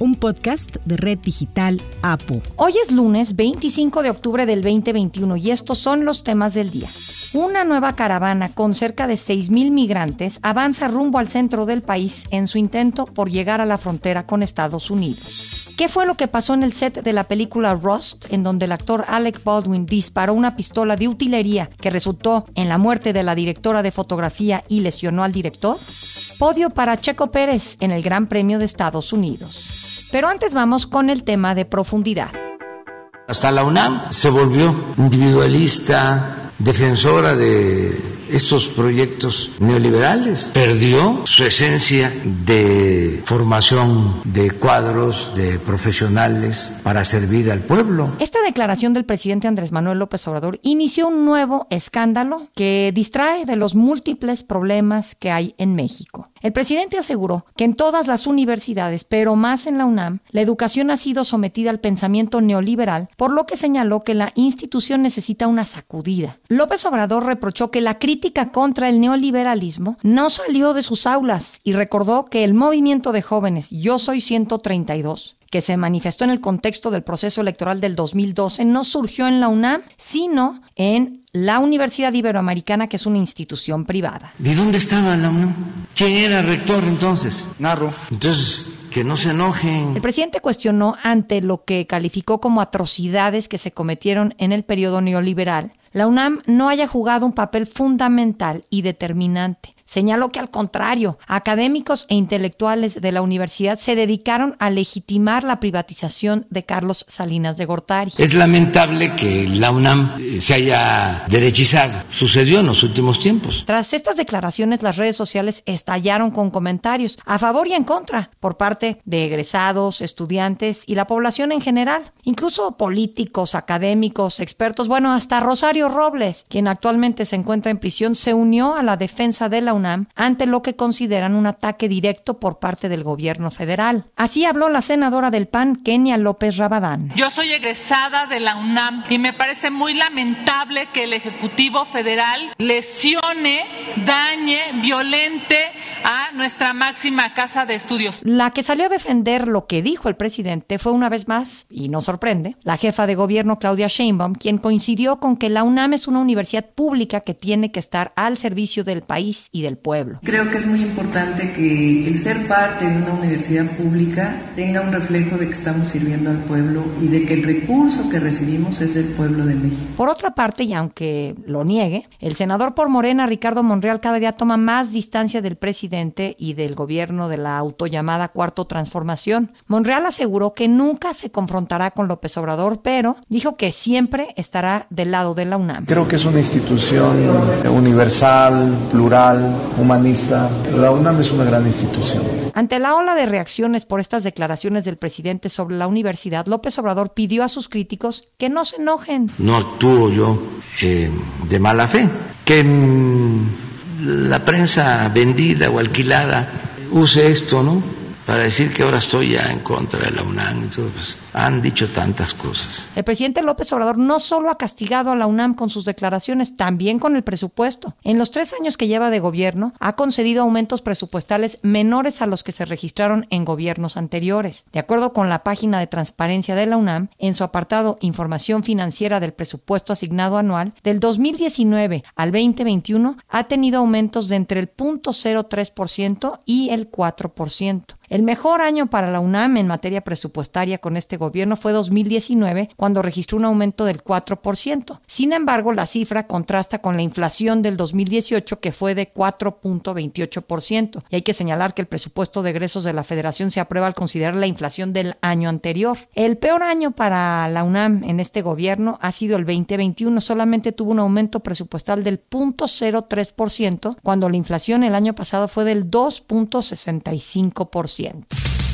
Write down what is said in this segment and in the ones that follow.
un podcast de Red Digital APU. Hoy es lunes 25 de octubre del 2021 y estos son los temas del día. Una nueva caravana con cerca de 6.000 migrantes avanza rumbo al centro del país en su intento por llegar a la frontera con Estados Unidos. ¿Qué fue lo que pasó en el set de la película Rust, en donde el actor Alec Baldwin disparó una pistola de utilería que resultó en la muerte de la directora de fotografía y lesionó al director? Podio para Checo Pérez en el Gran Premio de Estados Unidos. Pero antes vamos con el tema de profundidad. Hasta la UNAM se volvió individualista, defensora de estos proyectos neoliberales. Perdió su esencia de formación de cuadros, de profesionales para servir al pueblo. Esta declaración del presidente Andrés Manuel López Obrador inició un nuevo escándalo que distrae de los múltiples problemas que hay en México. El presidente aseguró que en todas las universidades, pero más en la UNAM, la educación ha sido sometida al pensamiento neoliberal, por lo que señaló que la institución necesita una sacudida. López Obrador reprochó que la crítica crítica contra el neoliberalismo no salió de sus aulas y recordó que el movimiento de jóvenes Yo Soy 132 que se manifestó en el contexto del proceso electoral del 2012 no surgió en la UNAM, sino en la Universidad Iberoamericana, que es una institución privada. ¿De dónde estaba la UNAM? ¿Quién era rector entonces? Narro. Entonces, que no se enojen. El presidente cuestionó ante lo que calificó como atrocidades que se cometieron en el periodo neoliberal la UNAM no haya jugado un papel fundamental y determinante Señaló que al contrario, académicos e intelectuales de la universidad se dedicaron a legitimar la privatización de Carlos Salinas de Gortari. Es lamentable que la UNAM eh, se haya derechizado. Sucedió en los últimos tiempos. Tras estas declaraciones, las redes sociales estallaron con comentarios a favor y en contra por parte de egresados, estudiantes y la población en general. Incluso políticos, académicos, expertos, bueno, hasta Rosario Robles, quien actualmente se encuentra en prisión, se unió a la defensa de la UNAM ante lo que consideran un ataque directo por parte del gobierno federal. Así habló la senadora del PAN, Kenia López Rabadán. Yo soy egresada de la UNAM y me parece muy lamentable que el Ejecutivo Federal lesione, dañe, violente a nuestra máxima casa de estudios. La que salió a defender lo que dijo el presidente fue una vez más, y no sorprende, la jefa de gobierno Claudia Sheinbaum, quien coincidió con que la UNAM es una universidad pública que tiene que estar al servicio del país y del pueblo. Creo que es muy importante que el ser parte de una universidad pública tenga un reflejo de que estamos sirviendo al pueblo y de que el recurso que recibimos es del pueblo de México. Por otra parte, y aunque lo niegue, el senador por Morena, Ricardo Monreal, cada día toma más distancia del presidente y del gobierno de la autollamada Cuarto Transformación. Monreal aseguró que nunca se confrontará con López Obrador, pero dijo que siempre estará del lado de la UNAM. Creo que es una institución universal, plural, humanista. La UNAM es una gran institución. Ante la ola de reacciones por estas declaraciones del presidente sobre la universidad, López Obrador pidió a sus críticos que no se enojen. No actúo yo eh, de mala fe. Que la prensa vendida o alquilada use esto, ¿no? Para decir que ahora estoy ya en contra de la UNAM. Entonces, han dicho tantas cosas. El presidente López Obrador no solo ha castigado a la UNAM con sus declaraciones, también con el presupuesto. En los tres años que lleva de gobierno, ha concedido aumentos presupuestales menores a los que se registraron en gobiernos anteriores. De acuerdo con la página de transparencia de la UNAM, en su apartado Información financiera del presupuesto asignado anual, del 2019 al 2021 ha tenido aumentos de entre el 0.03% y el 4%. El mejor año para la UNAM en materia presupuestaria con este gobierno fue 2019, cuando registró un aumento del 4%. Sin embargo, la cifra contrasta con la inflación del 2018, que fue de 4.28%. Y hay que señalar que el presupuesto de egresos de la Federación se aprueba al considerar la inflación del año anterior. El peor año para la UNAM en este gobierno ha sido el 2021. Solamente tuvo un aumento presupuestal del 0.03%, cuando la inflación el año pasado fue del 2.65%.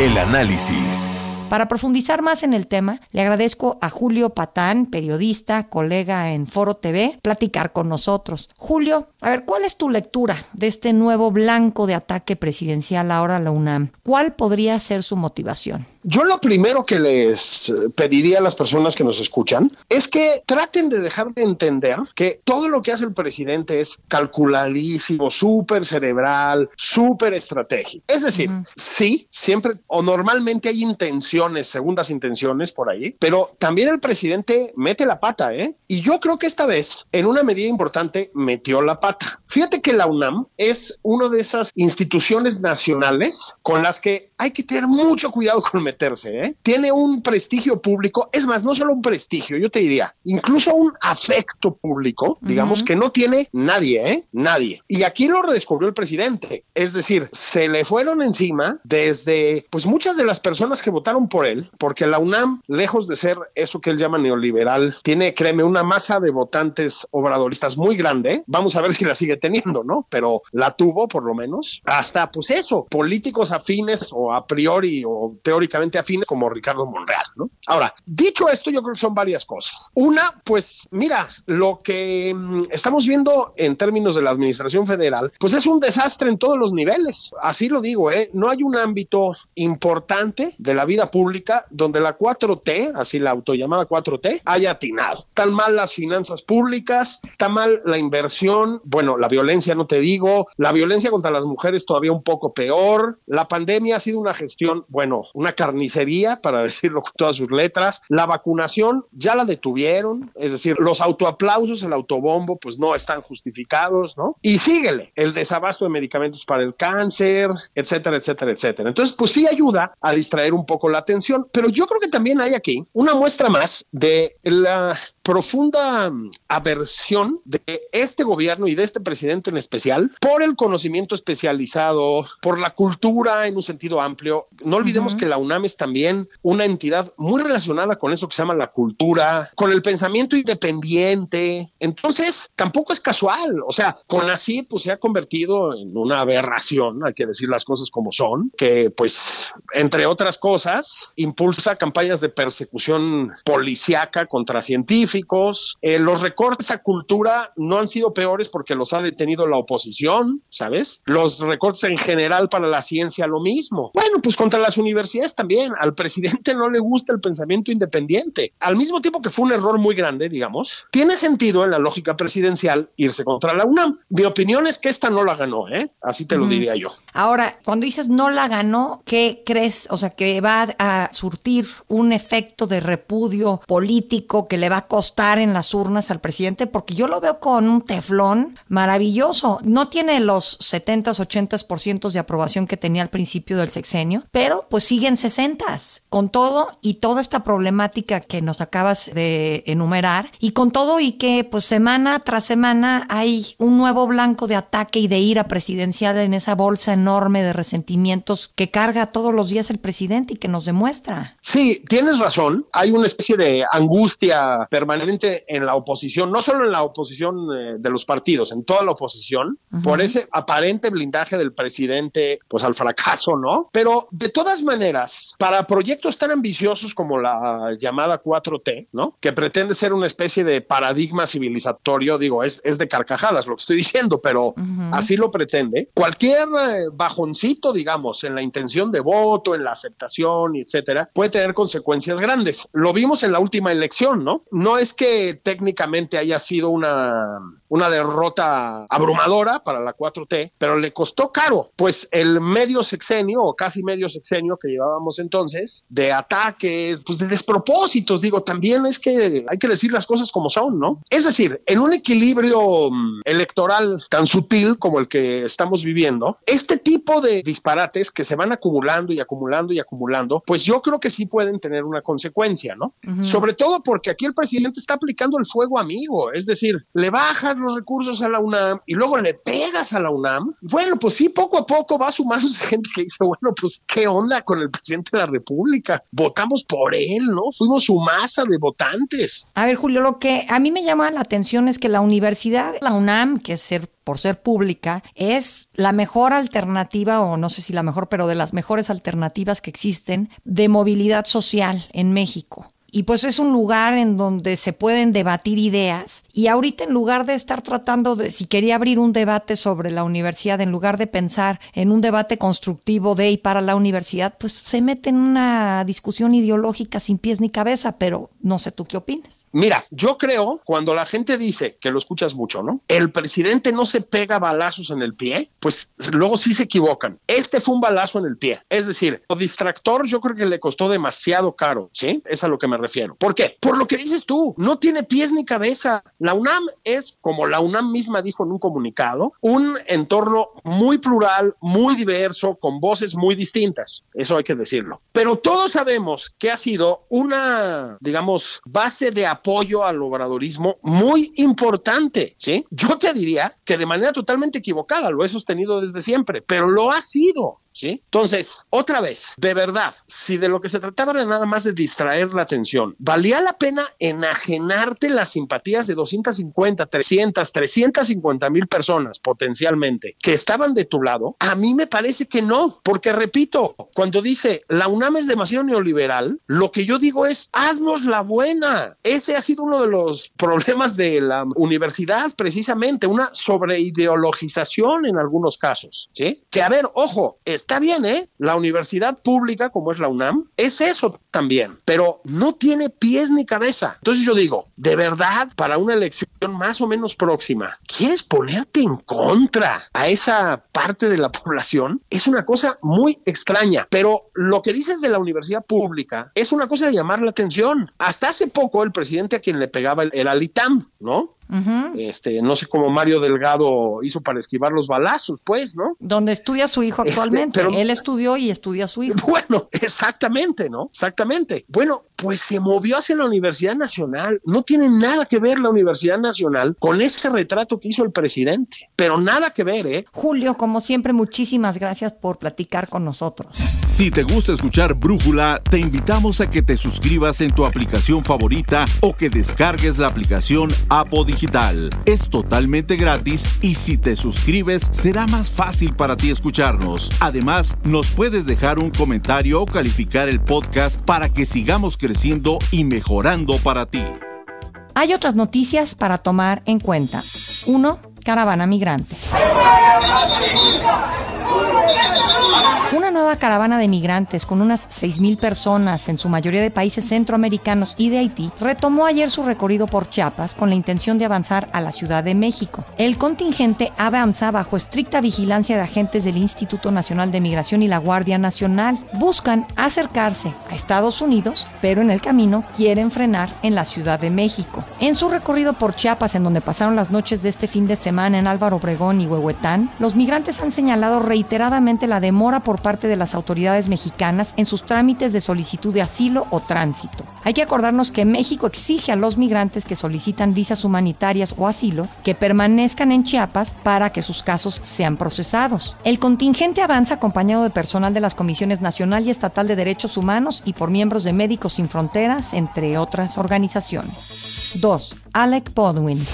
El análisis. Para profundizar más en el tema, le agradezco a Julio Patán, periodista, colega en Foro TV, platicar con nosotros. Julio, a ver, ¿cuál es tu lectura de este nuevo blanco de ataque presidencial ahora a la UNAM? ¿Cuál podría ser su motivación? Yo lo primero que les pediría a las personas que nos escuchan es que traten de dejar de entender que todo lo que hace el presidente es calculadísimo, súper cerebral, súper estratégico. Es decir, sí, siempre o normalmente hay intenciones, segundas intenciones por ahí, pero también el presidente mete la pata, ¿eh? Y yo creo que esta vez, en una medida importante, metió la pata. Fíjate que la UNAM es una de esas instituciones nacionales con las que hay que tener mucho cuidado con meterse. ¿eh? Tiene un prestigio público, es más, no solo un prestigio, yo te diría, incluso un afecto público, digamos, que no tiene nadie, ¿eh? Nadie. Y aquí lo redescubrió el presidente. Es decir, se le fueron encima desde, pues muchas de las personas que votaron por él, porque la UNAM, lejos de ser eso que él llama neoliberal, tiene, créeme, una masa de votantes obradoristas muy grande. Vamos a ver si la sigue teniendo, ¿no? Pero la tuvo, por lo menos. Hasta, pues eso, políticos afines o a priori o teóricamente afines como Ricardo Monreal, ¿no? Ahora, dicho esto, yo creo que son varias cosas. Una, pues mira, lo que mm, estamos viendo en términos de la administración federal, pues es un desastre en todos los niveles. Así lo digo, ¿eh? No hay un ámbito importante de la vida pública donde la 4T, así la autollamada 4T, haya atinado. Están mal las finanzas públicas, está mal la inversión, bueno, la violencia no te digo, la violencia contra las mujeres todavía un poco peor, la pandemia ha sido una gestión, bueno, una carnicería, para decirlo con todas sus letras. La vacunación ya la detuvieron, es decir, los autoaplausos, el autobombo, pues no están justificados, ¿no? Y síguele, el desabasto de medicamentos para el cáncer, etcétera, etcétera, etcétera. Entonces, pues sí ayuda a distraer un poco la atención, pero yo creo que también hay aquí una muestra más de la profunda mm, aversión de este gobierno y de este presidente en especial por el conocimiento especializado, por la cultura en un sentido amplio. No olvidemos que la UNAM es también una entidad muy relacionada con eso que se llama la cultura, con el pensamiento independiente. Entonces, tampoco es casual. O sea, con así pues se ha convertido en una aberración, hay que decir las cosas como son, que pues, entre otras cosas, impulsa campañas de persecución policíaca contra científicos eh, los recortes a cultura no han sido peores porque los ha detenido la oposición, ¿sabes? Los recortes en general para la ciencia, lo mismo. Bueno, pues contra las universidades también. Al presidente no le gusta el pensamiento independiente. Al mismo tiempo que fue un error muy grande, digamos, tiene sentido en la lógica presidencial irse contra la UNAM. Mi opinión es que esta no la ganó, ¿eh? Así te lo diría yo. Ahora, cuando dices no la ganó, ¿qué crees? O sea, que va a surtir un efecto de repudio político que le va a costar costar en las urnas al presidente, porque yo lo veo con un teflón maravilloso. No tiene los 70, 80% de aprobación que tenía al principio del sexenio, pero pues siguen 60 con todo y toda esta problemática que nos acabas de enumerar y con todo y que pues semana tras semana hay un nuevo blanco de ataque y de ira presidencial en esa bolsa enorme de resentimientos que carga todos los días el presidente y que nos demuestra. Sí, tienes razón. Hay una especie de angustia permanente permanente en la oposición, no solo en la oposición eh, de los partidos, en toda la oposición, por ese aparente blindaje del presidente, pues al fracaso, ¿no? Pero de todas maneras, para proyectos tan ambiciosos como la llamada 4T, ¿no? Que pretende ser una especie de paradigma civilizatorio, digo, es, es de carcajadas lo que estoy diciendo, pero así lo pretende. Cualquier eh, bajoncito, digamos, en la intención de voto, en la aceptación, etcétera, puede tener consecuencias grandes. Lo vimos en la última elección, ¿no? No es que técnicamente haya sido una, una derrota abrumadora para la 4T, pero le costó caro, pues el medio sexenio o casi medio sexenio que llevábamos entonces de ataques, pues de despropósitos, digo, también es que hay que decir las cosas como son, ¿no? Es decir, en un equilibrio mm, electoral tan sutil como el que estamos viviendo, este tipo de disparates que se van acumulando y acumulando y acumulando, pues yo creo que sí pueden tener una consecuencia, ¿no? Sobre todo porque aquí el presidente está aplicando el fuego amigo, es decir, le bajan los recursos a la UNAM y luego le pegas a la UNAM, bueno, pues sí, poco a poco va sumándose gente que dice, bueno, pues qué onda con el presidente de la República, votamos por él, ¿no? Fuimos su masa de votantes. A ver, Julio, lo que a mí me llama la atención es que la universidad, la UNAM, que es ser por ser pública, es la mejor alternativa, o no sé si la mejor, pero de las mejores alternativas que existen de movilidad social en México. Y pues es un lugar en donde se pueden debatir ideas. Y ahorita en lugar de estar tratando de, si quería abrir un debate sobre la universidad, en lugar de pensar en un debate constructivo de y para la universidad, pues se mete en una discusión ideológica sin pies ni cabeza, pero no sé tú qué opinas. Mira, yo creo cuando la gente dice, que lo escuchas mucho, ¿no? El presidente no se pega balazos en el pie, pues luego sí se equivocan. Este fue un balazo en el pie. Es decir, o distractor yo creo que le costó demasiado caro, ¿sí? Es a lo que me refiero. ¿Por qué? Por lo que dices tú, no tiene pies ni cabeza. La UNAM es, como la UNAM misma dijo en un comunicado, un entorno muy plural, muy diverso, con voces muy distintas. Eso hay que decirlo. Pero todos sabemos que ha sido una, digamos, base de apoyo al obradorismo muy importante, ¿sí? Yo te diría que de manera totalmente equivocada, lo he sostenido desde siempre, pero lo ha sido. Entonces, otra vez, de verdad, si de lo que se trataba era nada más de distraer la atención, valía la pena enajenarte las simpatías de 250, 300, 350 mil personas potencialmente que estaban de tu lado, a mí me parece que no, porque repito, cuando dice la UNAM es demasiado neoliberal, lo que yo digo es, haznos la buena. Ese ha sido uno de los problemas de la universidad, precisamente, una sobreideologización en algunos casos. Que a ver, ojo, está bien, ¿eh? La universidad pública, como es la UNAM, es eso también, pero no tiene pies ni cabeza. Entonces yo digo, de verdad, para una elección más o menos próxima, ¿quieres ponerte en contra a esa parte de la población? Es una cosa muy extraña, pero lo que dices de la universidad pública es una cosa de llamar la atención. Hasta hace poco el presidente a quien le pegaba el, Alitam, ¿no? Este, no sé cómo Mario Delgado hizo para esquivar los balazos, pues, ¿no? Donde estudia su hijo este, actualmente. pero, Él estudió y estudia su hijo. Bueno, exactamente, ¿no? Exactamente. Bueno, pues se movió hacia la Universidad Nacional. No tiene nada que ver la Universidad Nacional con ese retrato que hizo el presidente, pero nada que ver, ¿eh? Julio, como siempre, muchísimas gracias por platicar con nosotros. Si te gusta escuchar Brújula, te invitamos a que te suscribas en tu aplicación favorita o que descargues la aplicación Apo Es totalmente gratis y si te suscribes será más fácil para ti escucharnos. Además, nos puedes dejar un comentario o calificar el podcast para que sigamos creciendo y mejorando para ti. Hay otras noticias para tomar en cuenta. 1. Caravana migrante. Una nueva caravana de migrantes con unas 6.000 personas, en su mayoría de países centroamericanos y de Haití, retomó ayer su recorrido por Chiapas con la intención de avanzar a la Ciudad de México. El contingente avanza bajo estricta vigilancia de agentes del Instituto Nacional de Migración y la Guardia Nacional. Buscan acercarse a Estados Unidos, pero en el camino quieren frenar en la Ciudad de México. En su recorrido por Chiapas, en donde pasaron las noches de este fin de semana en Álvaro Obregón y Huehuetán, los migrantes han señalado reiteradamente la demora por parte de las autoridades mexicanas en sus trámites de solicitud de asilo o tránsito. Hay que acordarnos que México exige a los migrantes que solicitan visas humanitarias o asilo que permanezcan en Chiapas para que sus casos sean procesados. El contingente avanza acompañado de personal de las Comisiones Nacional y Estatal de Derechos Humanos y por miembros de Médicos Sin Fronteras, entre otras organizaciones. 2. Alec Baldwin.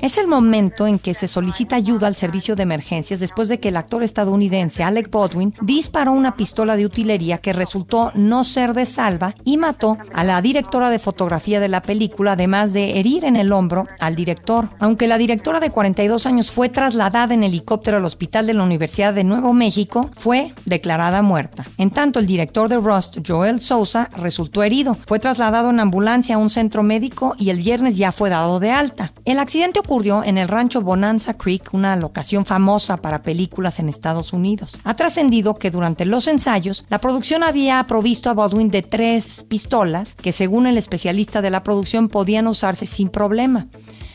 Es el momento en que se solicita ayuda al servicio de emergencias después de que el actor estadounidense Alec Baldwin disparó una pistola de utilería que resultó no ser de salva y mató a la directora de fotografía de la película, además de herir en el hombro al director. Aunque la directora de 42 años fue trasladada en helicóptero al hospital de la Universidad de Nuevo México, fue declarada muerta. En tanto, el director de Rust, Joel Sousa, resultó herido. Fue trasladado en ambulancia a un centro médico y el viernes ya fue dado de alta. El accidente ocurrió en el rancho Bonanza Creek, una locación famosa para películas en Estados Unidos. Ha trascendido que durante los ensayos, la producción había provisto a Baldwin de tres pistolas que según el especialista de la producción podían usarse sin problema.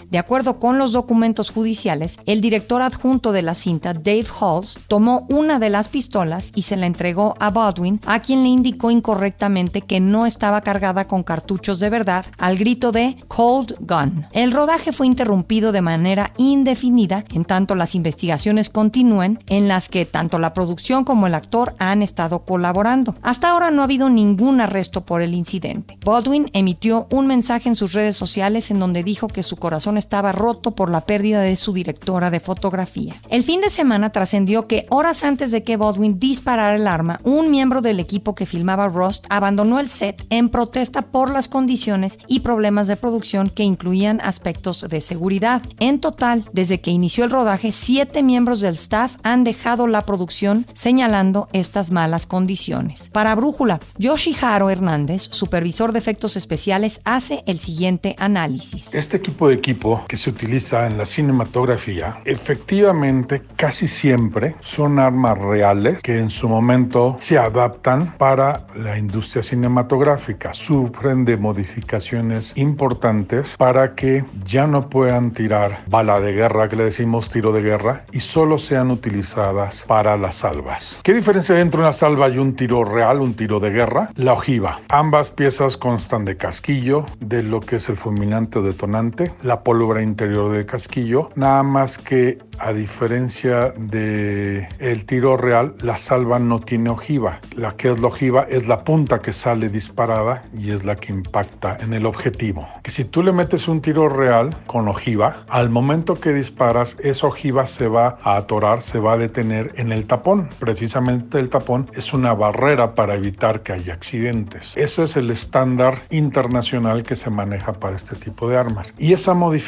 De acuerdo con los documentos judiciales, el director adjunto de la cinta, Dave Halls, tomó una de las pistolas y se la entregó a Baldwin, a quien le indicó incorrectamente que no estaba cargada con cartuchos de verdad, al grito de Cold Gun. El rodaje fue interrumpido de manera indefinida, en tanto las investigaciones continúen, en las que tanto la producción como el actor han estado colaborando. Hasta ahora no ha habido ningún arresto por el incidente. Baldwin emitió un mensaje en sus redes sociales en donde dijo que su corazón estaba roto por la pérdida de su directora de fotografía. El fin de semana trascendió que horas antes de que Baldwin disparara el arma, un miembro del equipo que filmaba Rust abandonó el set en protesta por las condiciones y problemas de producción que incluían aspectos de seguridad. En total, desde que inició el rodaje, siete miembros del staff han dejado la producción señalando estas malas condiciones. Para Brújula, Yoshiharo Hernández, supervisor de efectos especiales, hace el siguiente análisis. Este equipo de equipo que se utiliza en la cinematografía, efectivamente casi siempre son armas reales que en su momento se adaptan para la industria cinematográfica. Sufren de modificaciones importantes para que ya no puedan tirar bala de guerra, que le decimos tiro de guerra, y solo sean utilizadas para las salvas. ¿Qué diferencia hay entre una salva y un tiro real, un tiro de guerra? La ojiva. Ambas piezas constan de casquillo, de lo que es el fulminante o detonante, la pólvora interior del casquillo, nada más que a diferencia de el tiro real, la salva no tiene ojiva. La que es la ojiva es la punta que sale disparada y es la que impacta en el objetivo. Que si tú le metes un tiro real con ojiva, al momento que disparas, esa ojiva se va a atorar, se va a detener en el tapón. Precisamente el tapón es una barrera para evitar que haya accidentes. Ese es el estándar internacional que se maneja para este tipo de armas. Y esa modificación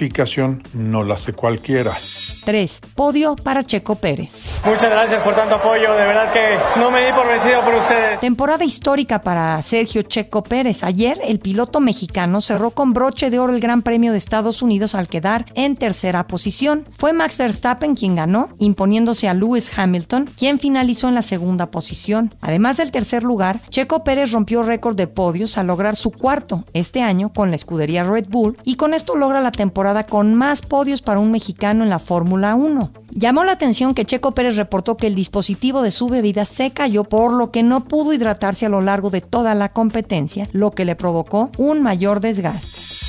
no la hace cualquiera. 3. Podio para Checo Pérez. Muchas gracias por tanto apoyo, de verdad que no me di por vencido por ustedes. Temporada histórica para Sergio Checo Pérez. Ayer el piloto mexicano cerró con broche de oro el Gran Premio de Estados Unidos al quedar en tercera posición. Fue Max Verstappen quien ganó, imponiéndose a Lewis Hamilton, quien finalizó en la segunda posición. Además del tercer lugar, Checo Pérez rompió récord de podios al lograr su cuarto este año con la escudería Red Bull y con esto logra la con más podios para un mexicano en la Fórmula 1. Llamó la atención que Checo Pérez reportó que el dispositivo de su bebida se cayó por lo que no pudo hidratarse a lo largo de toda la competencia, lo que le provocó un mayor desgaste.